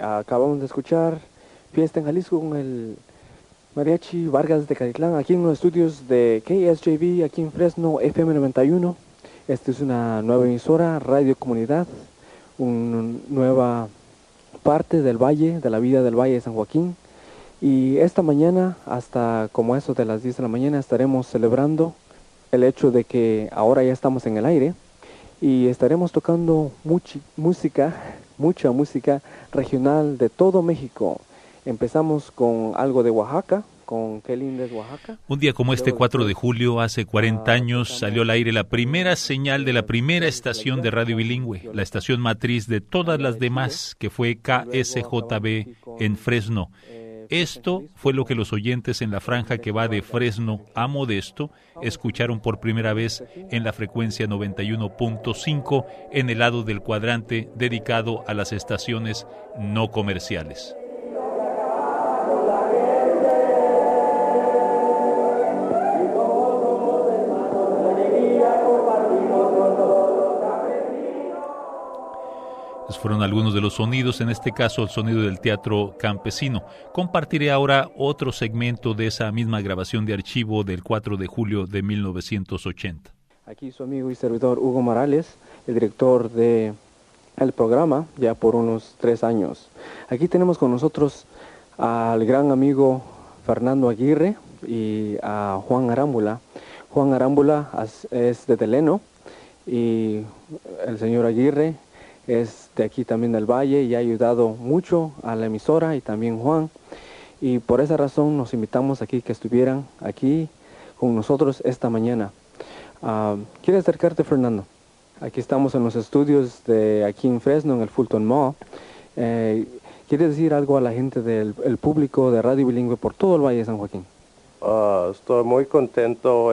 Acabamos de escuchar Fiesta en Jalisco con el Mariachi Vargas de Caditlán, aquí en los estudios de KSJV, aquí en Fresno, FM 91. Esta es una nueva emisora, Radio Comunidad, una nueva parte del valle, de la vida del Valle de San Joaquín. Y esta mañana, hasta como eso de las 10 de la mañana, estaremos celebrando el hecho de que ahora ya estamos en el aire y estaremos tocando música, mucha música regional de todo México. Empezamos con algo de Oaxaca, con Qué linda es Oaxaca. Un día como este 4 de julio, hace 40 años, salió al aire la primera señal de la primera estación de radio bilingüe, la estación matriz de todas las demás, que fue KSJB en Fresno. Esto fue lo que los oyentes en la franja que va de Fresno a Modesto escucharon por primera vez en la frecuencia 91.5 en el lado del cuadrante dedicado a las estaciones no comerciales. Fueron algunos de los sonidos, en este caso el sonido del teatro campesino. Compartiré ahora otro segmento de esa misma grabación de archivo del 4 de julio de 1980. Aquí su amigo y servidor Hugo Morales, el director de el programa ya por unos tres años. Aquí tenemos con nosotros al gran amigo Fernando Aguirre y a Juan Arámbula. Juan Arámbula es de Teleno y el señor Aguirre es de aquí también del Valle y ha ayudado mucho a la emisora y también Juan. Y por esa razón nos invitamos aquí que estuvieran aquí con nosotros esta mañana. Uh, ¿Quieres acercarte, Fernando? Aquí estamos en los estudios de aquí en Fresno, en el Fulton Mall. Eh, ¿Quieres decir algo a la gente del público de Radio Bilingüe por todo el Valle de San Joaquín? Ah, estoy muy contento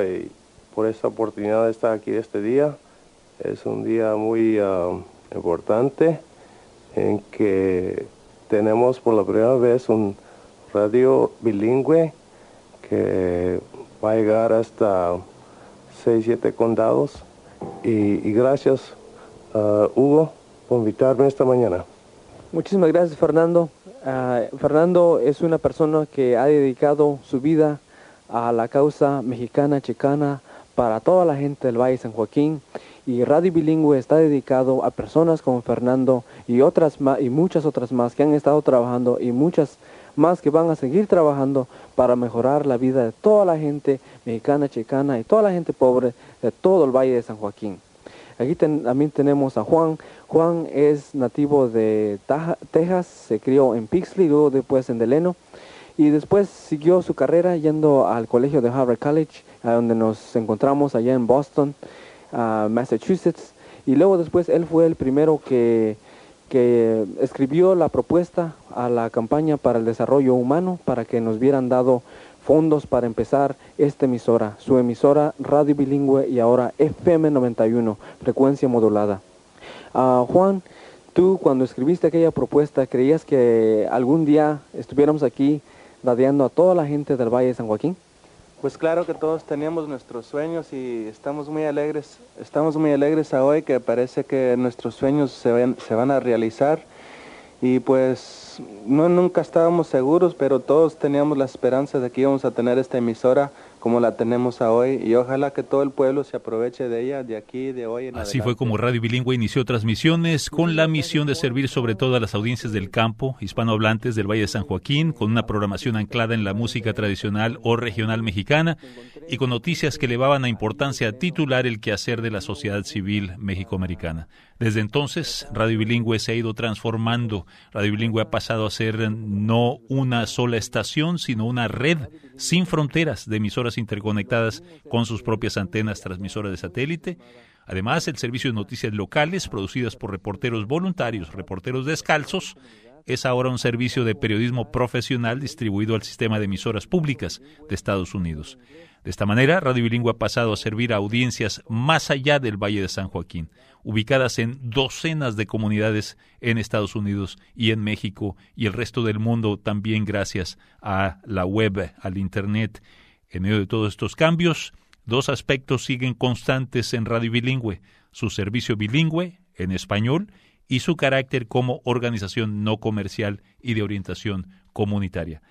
por esta oportunidad de estar aquí este día. Es un día muy... Ah, importante en que tenemos por la primera vez un radio bilingüe que va a llegar hasta 6, 7 condados. Y, gracias, uh, Hugo, por invitarme esta mañana. Muchísimas gracias, Fernando. Uh, Fernando es una persona que ha dedicado su vida a la causa mexicana, chicana, para toda la gente del Valle San Joaquín y Radio Bilingüe está dedicado a personas como Fernando y otras y muchas otras más que han estado trabajando y muchas más que van a seguir trabajando para mejorar la vida de toda la gente mexicana, chicana y toda la gente pobre de todo el Valle de San Joaquín. Aquí también tenemos a Juan. Juan es nativo de Texas, se crió en Pixley, luego después en Deleno y después siguió su carrera yendo al colegio de Harvard College, a donde nos encontramos allá en Boston. Massachusetts, y luego después él fue el primero que, que escribió la propuesta a la campaña para el desarrollo humano para que nos hubieran dado fondos para empezar esta emisora, su emisora radio bilingüe y ahora FM 91, frecuencia modulada. Ah, Juan, tú cuando escribiste aquella propuesta, ¿creías que algún día estuviéramos aquí radiando a toda la gente del Valle de San Joaquín? Pues claro que todos teníamos nuestros sueños y estamos muy alegres, estamos muy alegres a hoy que parece que nuestros sueños se van, se van a realizar y pues no nunca estábamos seguros, pero todos teníamos la esperanza de que íbamos a tener esta emisora como la tenemos hoy y ojalá que todo el pueblo se aproveche de ella de aquí, de hoy en Así fue como Radio Bilingüe inició transmisiones con la misión de servir sobre todo a las audiencias del campo, hispanohablantes del Valle de San Joaquín, con una programación anclada en la música tradicional o regional mexicana y con noticias que elevaban a importancia titular el quehacer de la sociedad civil mexicoamericana. Desde entonces, Radio Bilingüe se ha ido transformando. Radio Bilingüe ha pasado a ser no una sola estación, sino una red sin fronteras de emisoras interconectadas con sus propias antenas transmisoras de satélite. Además, el servicio de noticias locales producidas por reporteros voluntarios, reporteros descalzos, es ahora un servicio de periodismo profesional distribuido al sistema de emisoras públicas de Estados Unidos. De esta manera, Radio Bilingüe ha pasado a servir a audiencias más allá del Valle de San Joaquín, ubicadas en docenas de comunidades en Estados Unidos y en México y el resto del mundo también gracias a la web, al Internet. En medio de todos estos cambios, dos aspectos siguen constantes en Radio Bilingüe, su servicio bilingüe en español y su carácter como organización no comercial y de orientación comunitaria.